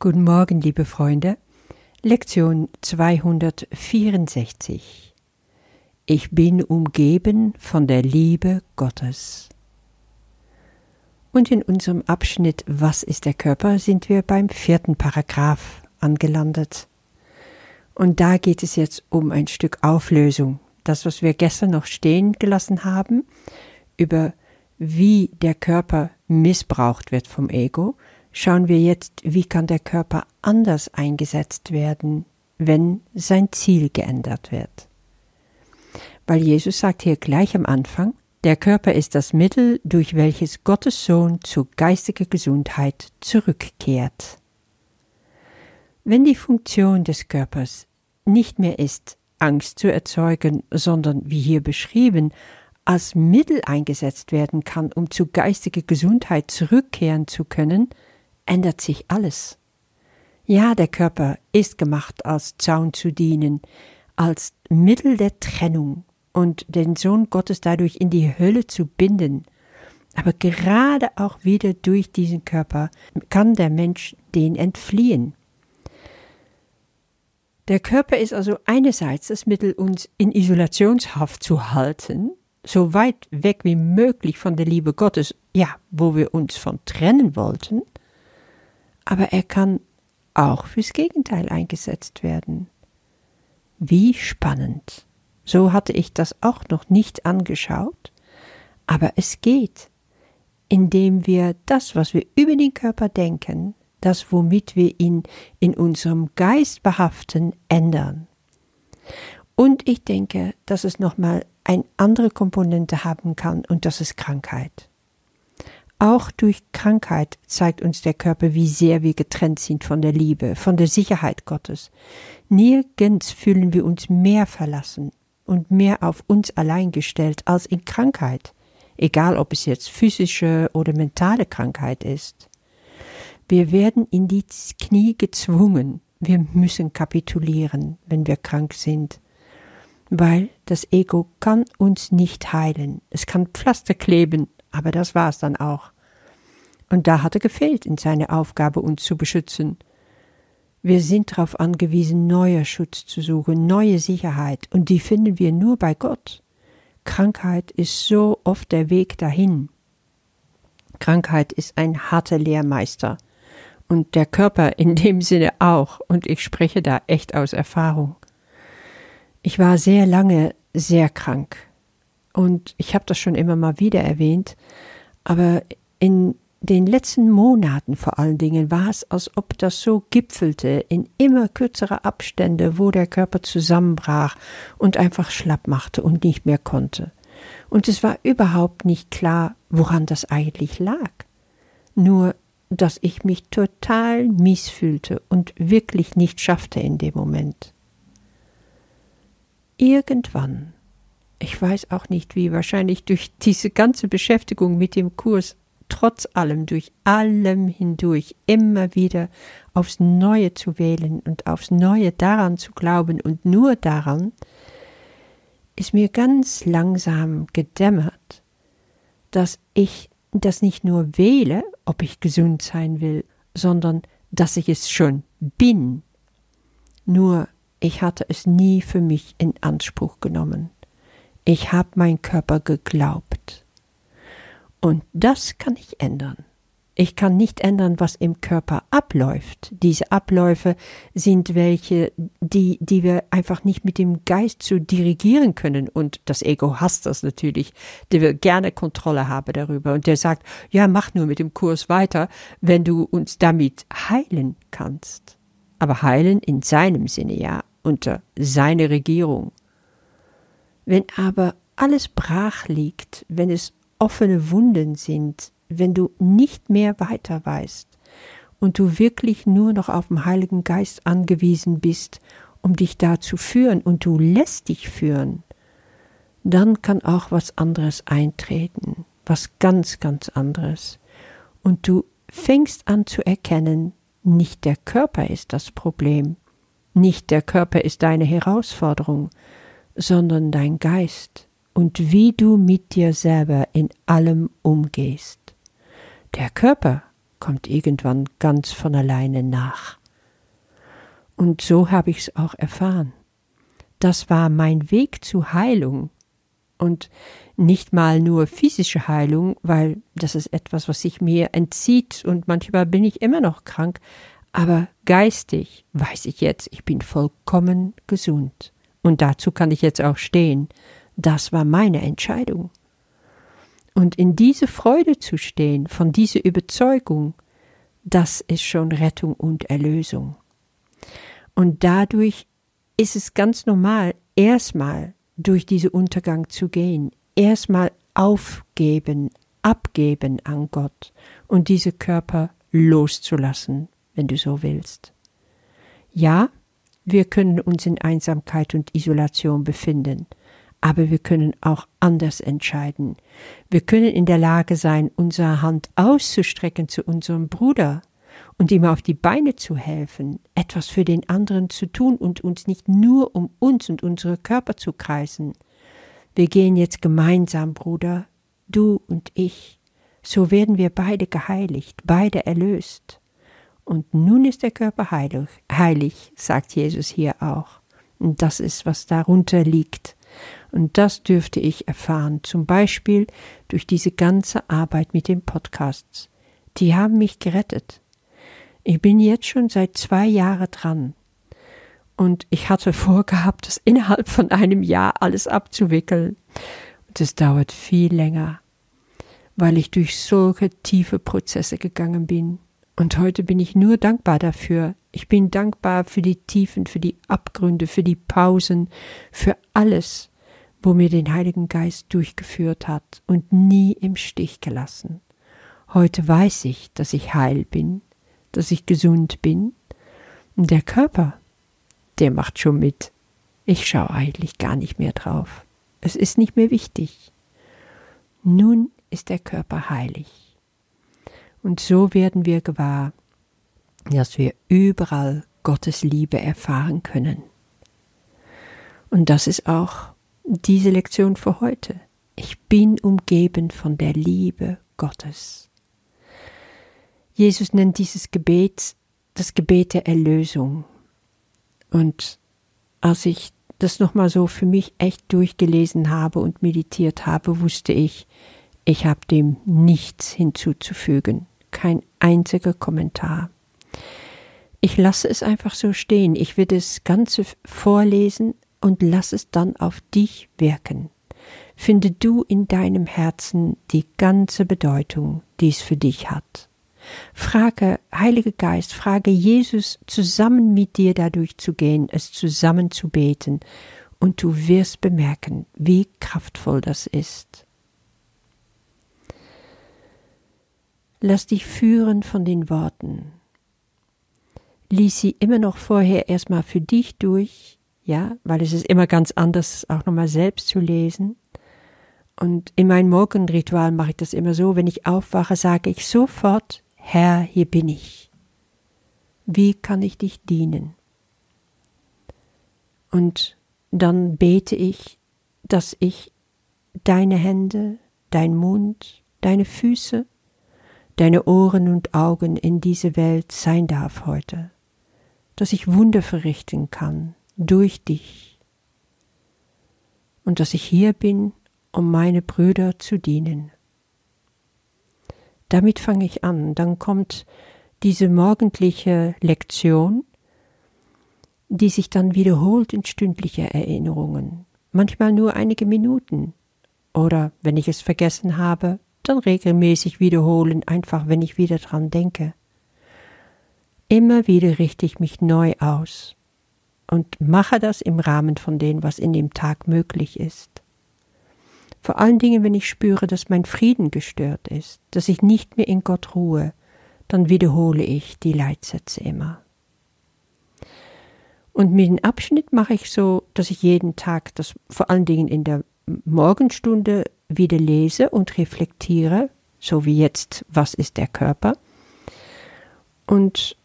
Guten Morgen, liebe Freunde. Lektion 264. Ich bin umgeben von der Liebe Gottes. Und in unserem Abschnitt Was ist der Körper sind wir beim vierten Paragraph angelandet. Und da geht es jetzt um ein Stück Auflösung. Das, was wir gestern noch stehen gelassen haben, über wie der Körper missbraucht wird vom Ego, schauen wir jetzt, wie kann der Körper anders eingesetzt werden, wenn sein Ziel geändert wird. Weil Jesus sagt hier gleich am Anfang, der Körper ist das Mittel, durch welches Gottes Sohn zu geistiger Gesundheit zurückkehrt. Wenn die Funktion des Körpers nicht mehr ist, Angst zu erzeugen, sondern, wie hier beschrieben, als Mittel eingesetzt werden kann, um zu geistiger Gesundheit zurückkehren zu können, ändert sich alles. Ja, der Körper ist gemacht, als Zaun zu dienen, als Mittel der Trennung und den Sohn Gottes dadurch in die Hölle zu binden. Aber gerade auch wieder durch diesen Körper kann der Mensch den entfliehen. Der Körper ist also einerseits das Mittel, uns in Isolationshaft zu halten, so weit weg wie möglich von der Liebe Gottes, ja, wo wir uns von trennen wollten, aber er kann auch fürs Gegenteil eingesetzt werden. Wie spannend. So hatte ich das auch noch nicht angeschaut, aber es geht, indem wir das, was wir über den Körper denken, das, womit wir ihn in unserem Geist behaften, ändern. Und ich denke, dass es nochmal eine andere Komponente haben kann, und das ist Krankheit. Auch durch Krankheit zeigt uns der Körper, wie sehr wir getrennt sind von der Liebe, von der Sicherheit Gottes. Nirgends fühlen wir uns mehr verlassen und mehr auf uns allein gestellt als in Krankheit, egal ob es jetzt physische oder mentale Krankheit ist. Wir werden in die Knie gezwungen, wir müssen kapitulieren, wenn wir krank sind, weil das Ego kann uns nicht heilen. Es kann Pflaster kleben, aber das war es dann auch. Und da hat er gefehlt in seiner Aufgabe, uns zu beschützen. Wir sind darauf angewiesen, neuer Schutz zu suchen, neue Sicherheit, und die finden wir nur bei Gott. Krankheit ist so oft der Weg dahin. Krankheit ist ein harter Lehrmeister und der Körper in dem Sinne auch, und ich spreche da echt aus Erfahrung. Ich war sehr lange sehr krank und ich habe das schon immer mal wieder erwähnt, aber in den letzten Monaten vor allen Dingen war es, als ob das so gipfelte in immer kürzere Abstände, wo der Körper zusammenbrach und einfach schlapp machte und nicht mehr konnte. Und es war überhaupt nicht klar, woran das eigentlich lag. Nur, dass ich mich total mies fühlte und wirklich nicht schaffte in dem Moment. Irgendwann ich weiß auch nicht wie, wahrscheinlich durch diese ganze Beschäftigung mit dem Kurs, trotz allem, durch allem hindurch, immer wieder aufs Neue zu wählen und aufs Neue daran zu glauben und nur daran, ist mir ganz langsam gedämmert, dass ich das nicht nur wähle, ob ich gesund sein will, sondern dass ich es schon bin. Nur ich hatte es nie für mich in Anspruch genommen. Ich habe mein Körper geglaubt. Und das kann ich ändern. Ich kann nicht ändern, was im Körper abläuft. Diese Abläufe sind welche, die, die wir einfach nicht mit dem Geist zu dirigieren können. Und das Ego hasst das natürlich. Der will gerne Kontrolle haben darüber. Und der sagt, ja, mach nur mit dem Kurs weiter, wenn du uns damit heilen kannst. Aber heilen in seinem Sinne, ja, unter seine Regierung. Wenn aber alles brach liegt, wenn es offene Wunden sind, wenn du nicht mehr weiter weißt und du wirklich nur noch auf den Heiligen Geist angewiesen bist, um dich da zu führen und du lässt dich führen, dann kann auch was anderes eintreten, was ganz, ganz anderes. Und du fängst an zu erkennen, nicht der Körper ist das Problem, nicht der Körper ist deine Herausforderung, sondern dein Geist und wie du mit dir selber in allem umgehst. Der Körper kommt irgendwann ganz von alleine nach. Und so habe ich es auch erfahren. Das war mein Weg zur Heilung. Und nicht mal nur physische Heilung, weil das ist etwas, was sich mir entzieht und manchmal bin ich immer noch krank, aber geistig weiß ich jetzt, ich bin vollkommen gesund. Und dazu kann ich jetzt auch stehen. Das war meine Entscheidung. Und in diese Freude zu stehen, von dieser Überzeugung, das ist schon Rettung und Erlösung. Und dadurch ist es ganz normal, erstmal durch diesen Untergang zu gehen, erstmal aufgeben, abgeben an Gott und diese Körper loszulassen, wenn du so willst. Ja, wir können uns in Einsamkeit und Isolation befinden, aber wir können auch anders entscheiden. Wir können in der Lage sein, unsere Hand auszustrecken zu unserem Bruder und ihm auf die Beine zu helfen, etwas für den anderen zu tun und uns nicht nur um uns und unsere Körper zu kreisen. Wir gehen jetzt gemeinsam, Bruder, du und ich, so werden wir beide geheiligt, beide erlöst. Und nun ist der Körper heilig, heilig, sagt Jesus hier auch. Und das ist, was darunter liegt. Und das dürfte ich erfahren, zum Beispiel durch diese ganze Arbeit mit den Podcasts. Die haben mich gerettet. Ich bin jetzt schon seit zwei Jahren dran. Und ich hatte vorgehabt, das innerhalb von einem Jahr alles abzuwickeln. Und es dauert viel länger, weil ich durch solche tiefe Prozesse gegangen bin. Und heute bin ich nur dankbar dafür. Ich bin dankbar für die Tiefen, für die Abgründe, für die Pausen, für alles, wo mir den Heiligen Geist durchgeführt hat und nie im Stich gelassen. Heute weiß ich, dass ich heil bin, dass ich gesund bin. Und der Körper, der macht schon mit. Ich schaue eigentlich gar nicht mehr drauf. Es ist nicht mehr wichtig. Nun ist der Körper heilig. Und so werden wir gewahr, dass wir überall Gottes Liebe erfahren können. Und das ist auch diese Lektion für heute. Ich bin umgeben von der Liebe Gottes. Jesus nennt dieses Gebet das Gebet der Erlösung. Und als ich das nochmal so für mich echt durchgelesen habe und meditiert habe, wusste ich, ich habe dem nichts hinzuzufügen, kein einziger Kommentar. Ich lasse es einfach so stehen. Ich will das Ganze vorlesen, und lass es dann auf dich wirken. Finde du in deinem Herzen die ganze Bedeutung, die es für dich hat. Frage, Heiliger Geist, frage Jesus, zusammen mit dir dadurch zu gehen, es zusammen zu beten, und du wirst bemerken, wie kraftvoll das ist. Lass dich führen von den Worten. Lies sie immer noch vorher erstmal für dich durch, ja, weil es ist immer ganz anders, auch nochmal selbst zu lesen. Und in meinem Morgenritual mache ich das immer so, wenn ich aufwache, sage ich sofort, Herr, hier bin ich. Wie kann ich dich dienen? Und dann bete ich, dass ich deine Hände, dein Mund, deine Füße, deine Ohren und Augen in diese Welt sein darf heute, dass ich Wunder verrichten kann, durch dich. Und dass ich hier bin, um meine Brüder zu dienen. Damit fange ich an, dann kommt diese morgendliche Lektion, die sich dann wiederholt in stündliche Erinnerungen, manchmal nur einige Minuten, oder wenn ich es vergessen habe, dann regelmäßig wiederholen, einfach wenn ich wieder dran denke. Immer wieder richte ich mich neu aus und mache das im Rahmen von dem, was in dem Tag möglich ist. Vor allen Dingen, wenn ich spüre, dass mein Frieden gestört ist, dass ich nicht mehr in Gott ruhe, dann wiederhole ich die Leitsätze immer. Und mit dem Abschnitt mache ich so, dass ich jeden Tag das vor allen Dingen in der Morgenstunde wieder lese und reflektiere, so wie jetzt, was ist der Körper? Und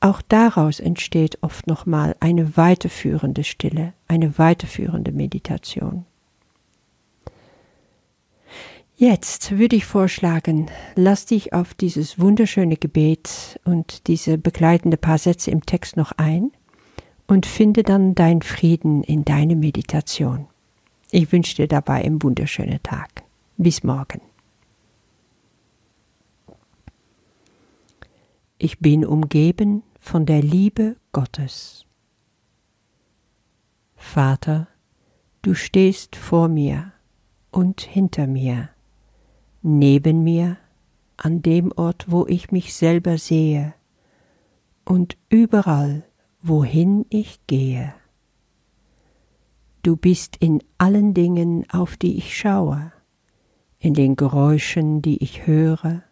auch daraus entsteht oft nochmal eine weiterführende Stille, eine weiterführende Meditation. Jetzt würde ich vorschlagen, lass dich auf dieses wunderschöne Gebet und diese begleitende paar Sätze im Text noch ein und finde dann dein Frieden in deine Meditation. Ich wünsche dir dabei einen wunderschönen Tag. Bis morgen. Ich bin umgeben von der Liebe Gottes. Vater, du stehst vor mir und hinter mir neben mir, an dem Ort, wo ich mich selber sehe, und überall, wohin ich gehe. Du bist in allen Dingen, auf die ich schaue, in den Geräuschen, die ich höre,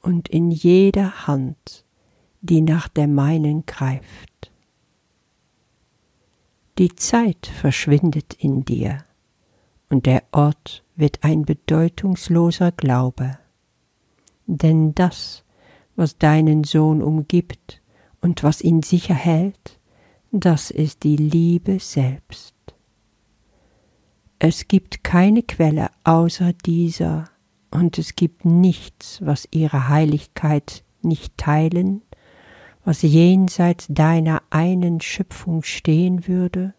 und in jeder Hand, die nach der meinen greift. Die Zeit verschwindet in dir, und der Ort wird ein bedeutungsloser Glaube. Denn das, was deinen Sohn umgibt und was ihn sicher hält, das ist die Liebe selbst. Es gibt keine Quelle außer dieser, und es gibt nichts, was ihre Heiligkeit nicht teilen, was jenseits deiner einen Schöpfung stehen würde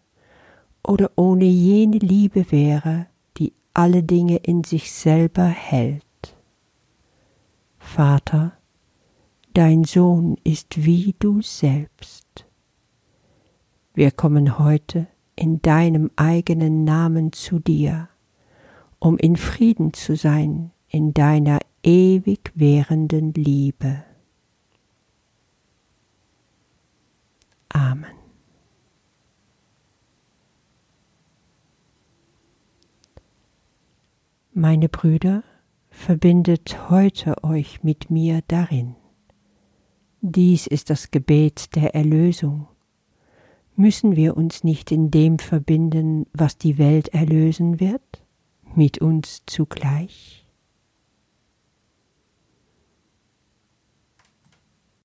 oder ohne jene Liebe wäre, die alle Dinge in sich selber hält. Vater, dein Sohn ist wie du selbst. Wir kommen heute in deinem eigenen Namen zu dir, um in Frieden zu sein in deiner ewig währenden Liebe. Amen. Meine Brüder, verbindet heute euch mit mir darin. Dies ist das Gebet der Erlösung. Müssen wir uns nicht in dem verbinden, was die Welt erlösen wird, mit uns zugleich?